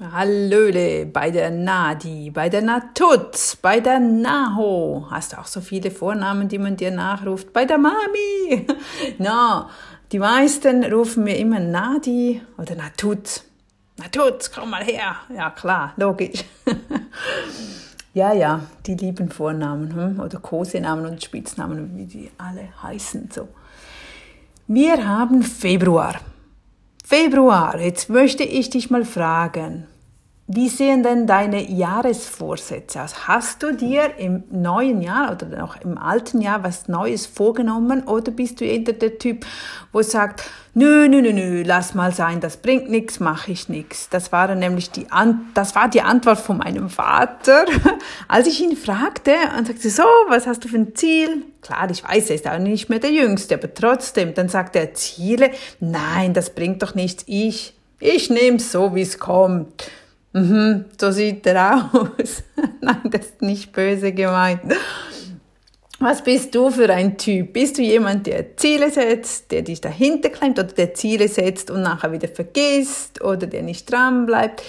Hallöle, bei der Nadi, bei der Natutz, bei der Naho. Hast du auch so viele Vornamen, die man dir nachruft? Bei der Mami. Na, no, die meisten rufen mir immer Nadi oder Natutz. Natutz, komm mal her. Ja, klar, logisch. ja, ja, die lieben Vornamen hm? oder Kosenamen und Spitznamen, wie die alle heißen. So. Wir haben Februar. Februar, jetzt möchte ich dich mal fragen, wie sehen denn deine Jahresvorsätze aus? Hast du dir im neuen Jahr oder noch im alten Jahr was Neues vorgenommen oder bist du eher der Typ, wo sagt, nö, nö, nö, nö, lass mal sein, das bringt nichts, mache ich nichts. Das war nämlich die, An das war die Antwort von meinem Vater, als ich ihn fragte und sagte, so, was hast du für ein Ziel? Klar, ich weiß, er ist auch nicht mehr der Jüngste, aber trotzdem, dann sagt er Ziele, nein, das bringt doch nichts, ich, ich nehme so, wie es kommt. Mhm, so sieht er aus. nein, das ist nicht böse gemeint. Was bist du für ein Typ? Bist du jemand, der Ziele setzt, der dich dahinter klemmt oder der Ziele setzt und nachher wieder vergisst oder der nicht dran bleibt?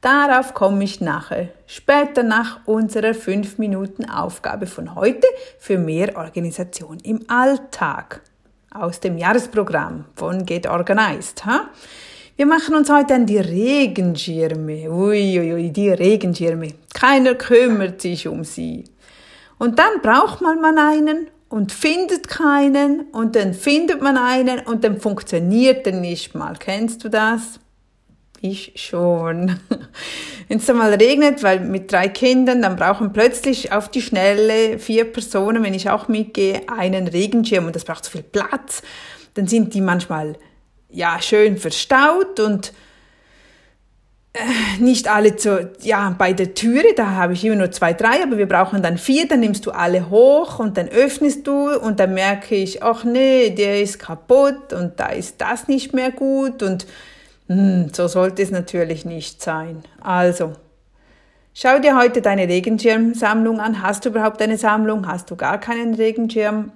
Darauf komme ich nachher, später nach unserer 5 Minuten Aufgabe von heute für mehr Organisation im Alltag aus dem Jahresprogramm von Get Organized. Ha? Wir machen uns heute an die Regenschirme. Uiuiui, ui, die Regenschirme. Keiner kümmert sich um sie. Und dann braucht man mal einen und findet keinen und dann findet man einen und dann funktioniert er nicht mal. Kennst du das? Ich schon. Wenn es mal regnet, weil mit drei Kindern, dann brauchen plötzlich auf die Schnelle vier Personen, wenn ich auch mitgehe, einen Regenschirm und das braucht so viel Platz. Dann sind die manchmal ja schön verstaut und äh, nicht alle zu, ja, bei der Türe, da habe ich immer nur zwei, drei, aber wir brauchen dann vier, dann nimmst du alle hoch und dann öffnest du und dann merke ich, ach nee, der ist kaputt und da ist das nicht mehr gut und mh, hm, so sollte es natürlich nicht sein. Also, schau dir heute deine Regenschirmsammlung an. Hast du überhaupt eine Sammlung? Hast du gar keinen Regenschirm?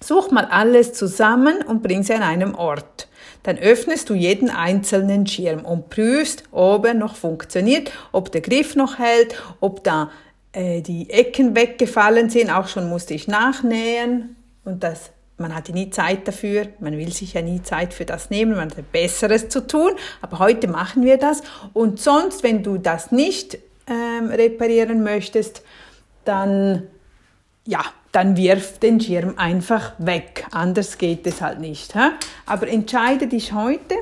Such mal alles zusammen und bring sie an einem Ort. Dann öffnest du jeden einzelnen Schirm und prüfst, ob er noch funktioniert, ob der Griff noch hält, ob da äh, die Ecken weggefallen sind. Auch schon musste ich nachnähen. Und das man hatte nie Zeit dafür, man will sich ja nie Zeit für das nehmen, man hat Besseres zu tun, aber heute machen wir das. Und sonst, wenn du das nicht ähm, reparieren möchtest, dann ja, dann wirf den Schirm einfach weg. Anders geht es halt nicht. Hä? Aber entscheide dich heute,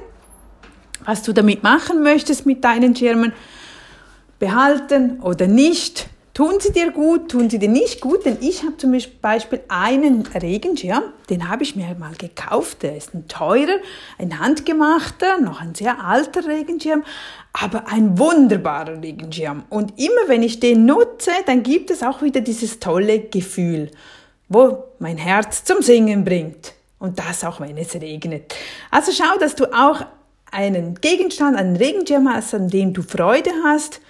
was du damit machen möchtest mit deinen Schirmen. Behalten oder nicht. Tun sie dir gut, tun sie dir nicht gut, denn ich habe zum Beispiel einen Regenschirm, den habe ich mir mal gekauft, der ist ein teurer, ein handgemachter, noch ein sehr alter Regenschirm, aber ein wunderbarer Regenschirm. Und immer wenn ich den nutze, dann gibt es auch wieder dieses tolle Gefühl, wo mein Herz zum Singen bringt. Und das auch, wenn es regnet. Also schau, dass du auch einen Gegenstand, einen Regenschirm hast, an dem du Freude hast,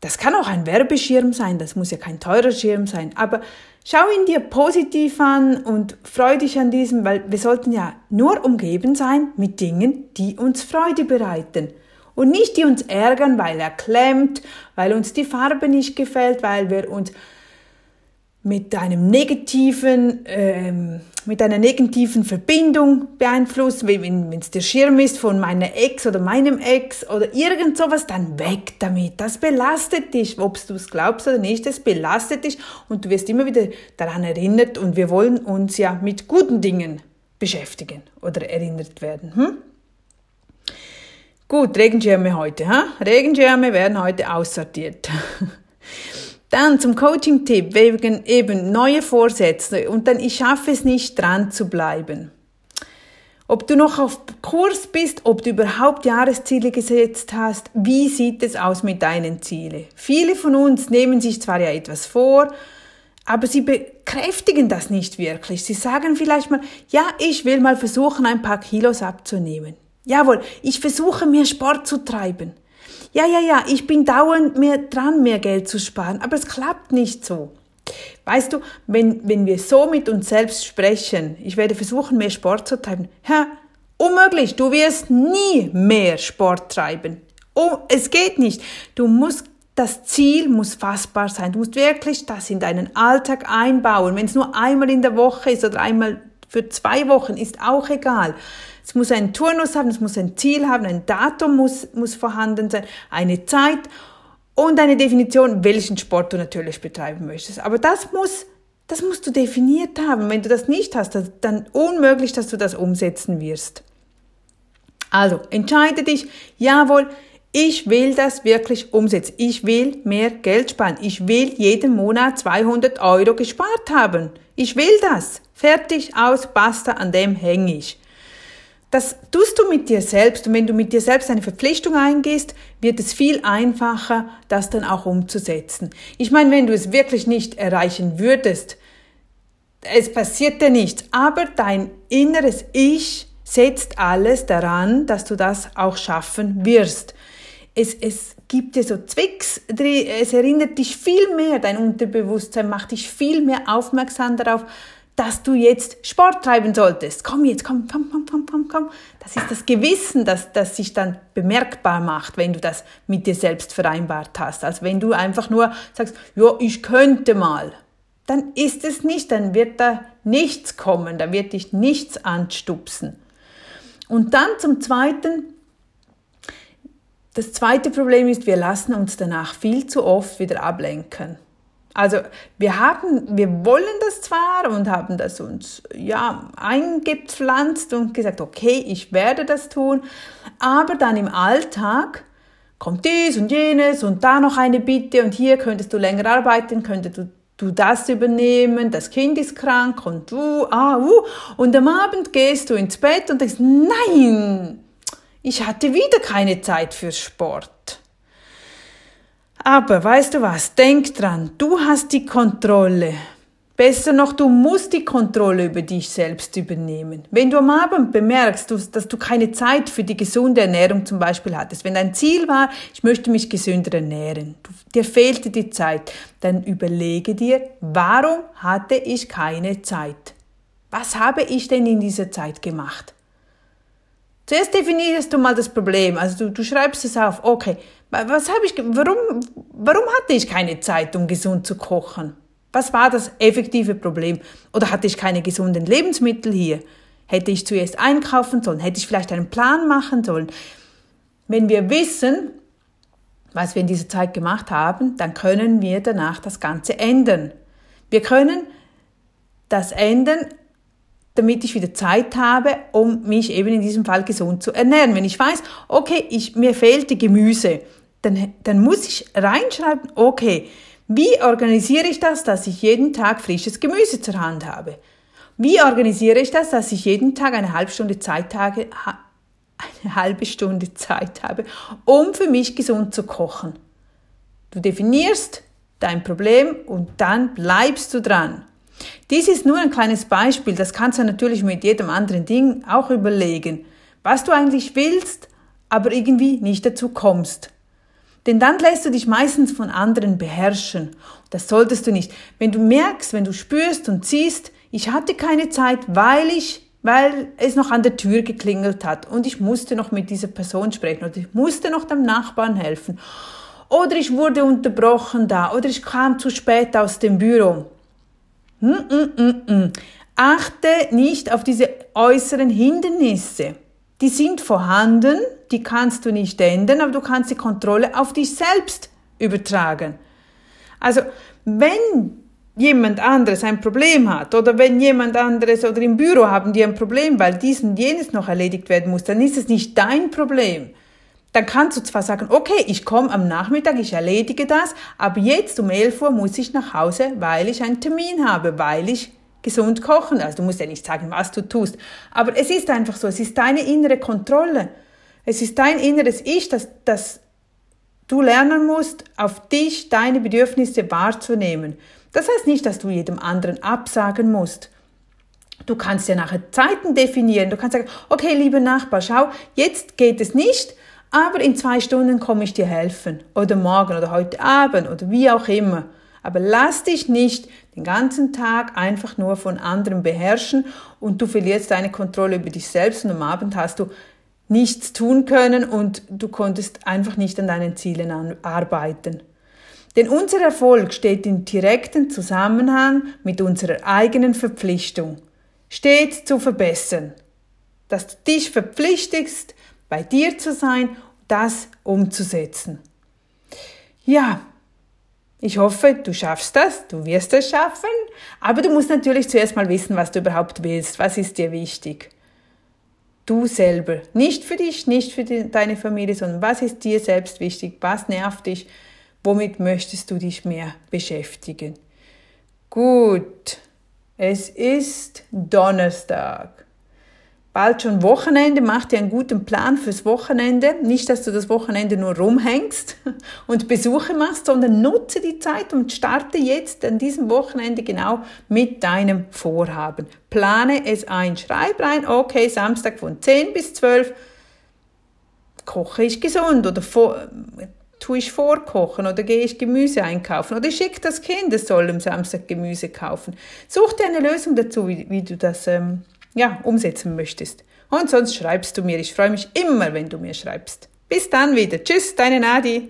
das kann auch ein Werbeschirm sein, das muss ja kein teurer Schirm sein, aber schau ihn dir positiv an und freu dich an diesem, weil wir sollten ja nur umgeben sein mit Dingen, die uns Freude bereiten und nicht die uns ärgern, weil er klemmt, weil uns die Farbe nicht gefällt, weil wir uns mit einem negativen, ähm, mit einer negativen Verbindung beeinflusst, wenn es der Schirm ist von meiner Ex oder meinem Ex oder irgend sowas, dann weg damit. Das belastet dich, ob du es glaubst oder nicht, es belastet dich und du wirst immer wieder daran erinnert und wir wollen uns ja mit guten Dingen beschäftigen oder erinnert werden. Hm? Gut, Regenschirme heute. Hm? Regenschirme werden heute aussortiert. Dann zum Coaching-Tipp wegen eben neue Vorsätze und dann ich schaffe es nicht dran zu bleiben. Ob du noch auf Kurs bist, ob du überhaupt Jahresziele gesetzt hast, wie sieht es aus mit deinen Zielen? Viele von uns nehmen sich zwar ja etwas vor, aber sie bekräftigen das nicht wirklich. Sie sagen vielleicht mal, ja, ich will mal versuchen, ein paar Kilos abzunehmen. Jawohl, ich versuche mehr Sport zu treiben ja, ja, ja, ich bin dauernd mehr dran, mehr Geld zu sparen, aber es klappt nicht so. Weißt du, wenn, wenn wir so mit uns selbst sprechen, ich werde versuchen, mehr Sport zu treiben, ja, unmöglich, du wirst nie mehr Sport treiben. oh, es geht nicht. Du musst das Ziel muss fassbar sein. Du musst wirklich das in deinen Alltag einbauen. Wenn es nur einmal in der Woche ist oder einmal für zwei Wochen, ist auch egal. Es muss einen Turnus haben, es muss ein Ziel haben, ein Datum muss, muss vorhanden sein, eine Zeit und eine Definition, welchen Sport du natürlich betreiben möchtest. Aber das muss, das musst du definiert haben. Wenn du das nicht hast, dann unmöglich, dass du das umsetzen wirst. Also, entscheide dich, jawohl, ich will das wirklich umsetzen. Ich will mehr Geld sparen. Ich will jeden Monat 200 Euro gespart haben. Ich will das. Fertig, aus, basta, an dem hänge ich. Das tust du mit dir selbst und wenn du mit dir selbst eine Verpflichtung eingehst, wird es viel einfacher, das dann auch umzusetzen. Ich meine, wenn du es wirklich nicht erreichen würdest, es passiert dir nichts, aber dein inneres Ich setzt alles daran, dass du das auch schaffen wirst es, es gibt dir so Zwicks, es erinnert dich viel mehr, dein Unterbewusstsein macht dich viel mehr aufmerksam darauf, dass du jetzt Sport treiben solltest. Komm jetzt, komm, komm, komm, komm, komm, komm. Das ist das Gewissen, das, das sich dann bemerkbar macht, wenn du das mit dir selbst vereinbart hast. Als wenn du einfach nur sagst, ja, ich könnte mal. Dann ist es nicht, dann wird da nichts kommen, da wird dich nichts anstupsen. Und dann zum Zweiten, das zweite Problem ist, wir lassen uns danach viel zu oft wieder ablenken. Also wir haben, wir wollen das zwar und haben das uns ja eingepflanzt und gesagt, okay, ich werde das tun, aber dann im Alltag kommt dies und jenes und da noch eine Bitte und hier könntest du länger arbeiten, könntest du du das übernehmen, das Kind ist krank und du, ah, uh, und am Abend gehst du ins Bett und denkst, nein, ich hatte wieder keine Zeit für Sport. Aber weißt du was, denk dran, du hast die Kontrolle. Besser noch, du musst die Kontrolle über dich selbst übernehmen. Wenn du am Abend bemerkst, dass du keine Zeit für die gesunde Ernährung zum Beispiel hattest, wenn dein Ziel war, ich möchte mich gesünder ernähren, dir fehlte die Zeit, dann überlege dir, warum hatte ich keine Zeit? Was habe ich denn in dieser Zeit gemacht? Zuerst definierst du mal das Problem. Also du, du schreibst es auf. Okay, was habe ich, warum, warum hatte ich keine Zeit, um gesund zu kochen? Was war das effektive Problem? Oder hatte ich keine gesunden Lebensmittel hier? Hätte ich zuerst einkaufen sollen? Hätte ich vielleicht einen Plan machen sollen? Wenn wir wissen, was wir in dieser Zeit gemacht haben, dann können wir danach das Ganze ändern. Wir können das ändern, damit ich wieder Zeit habe, um mich eben in diesem Fall gesund zu ernähren. Wenn ich weiß, okay, ich, mir fehlt die Gemüse, dann, dann muss ich reinschreiben, okay, wie organisiere ich das, dass ich jeden Tag frisches Gemüse zur Hand habe? Wie organisiere ich das, dass ich jeden Tag eine halbe Stunde Zeit habe, eine halbe Stunde Zeit habe, um für mich gesund zu kochen? Du definierst dein Problem und dann bleibst du dran. Dies ist nur ein kleines Beispiel, das kannst du natürlich mit jedem anderen Ding auch überlegen, was du eigentlich willst, aber irgendwie nicht dazu kommst. Denn dann lässt du dich meistens von anderen beherrschen. Das solltest du nicht. Wenn du merkst, wenn du spürst und siehst, ich hatte keine Zeit, weil ich weil es noch an der Tür geklingelt hat und ich musste noch mit dieser Person sprechen oder ich musste noch dem Nachbarn helfen oder ich wurde unterbrochen da oder ich kam zu spät aus dem Büro. Mm, mm, mm, Achte nicht auf diese äußeren Hindernisse. Die sind vorhanden, die kannst du nicht ändern, aber du kannst die Kontrolle auf dich selbst übertragen. Also, wenn jemand anderes ein Problem hat oder wenn jemand anderes oder im Büro haben die ein Problem, weil dies und jenes noch erledigt werden muss, dann ist es nicht dein Problem dann kannst du zwar sagen, okay, ich komme am Nachmittag, ich erledige das, aber jetzt um 11 Uhr muss ich nach Hause, weil ich einen Termin habe, weil ich gesund kochen. Also du musst ja nicht sagen, was du tust. Aber es ist einfach so, es ist deine innere Kontrolle. Es ist dein inneres Ich, dass, dass du lernen musst, auf dich deine Bedürfnisse wahrzunehmen. Das heißt nicht, dass du jedem anderen absagen musst. Du kannst ja nachher Zeiten definieren. Du kannst sagen, okay, liebe Nachbar, schau, jetzt geht es nicht, aber in zwei Stunden komme ich dir helfen. Oder morgen oder heute Abend oder wie auch immer. Aber lass dich nicht den ganzen Tag einfach nur von anderen beherrschen und du verlierst deine Kontrolle über dich selbst und am Abend hast du nichts tun können und du konntest einfach nicht an deinen Zielen arbeiten. Denn unser Erfolg steht in direktem Zusammenhang mit unserer eigenen Verpflichtung, stets zu verbessern. Dass du dich verpflichtest, bei dir zu sein, das umzusetzen. Ja, ich hoffe, du schaffst das, du wirst es schaffen, aber du musst natürlich zuerst mal wissen, was du überhaupt willst, was ist dir wichtig. Du selber, nicht für dich, nicht für die, deine Familie, sondern was ist dir selbst wichtig, was nervt dich, womit möchtest du dich mehr beschäftigen. Gut, es ist Donnerstag bald schon Wochenende, mach dir einen guten Plan fürs Wochenende. Nicht, dass du das Wochenende nur rumhängst und Besuche machst, sondern nutze die Zeit und starte jetzt an diesem Wochenende genau mit deinem Vorhaben. Plane es ein. Schreib rein, okay, Samstag von 10 bis 12 koche ich gesund oder tue ich vorkochen oder gehe ich Gemüse einkaufen oder schicke das Kind, es soll am Samstag Gemüse kaufen. Such dir eine Lösung dazu, wie, wie du das ähm, ja, umsetzen möchtest. Und sonst schreibst du mir. Ich freue mich immer, wenn du mir schreibst. Bis dann wieder. Tschüss, deine Nadi.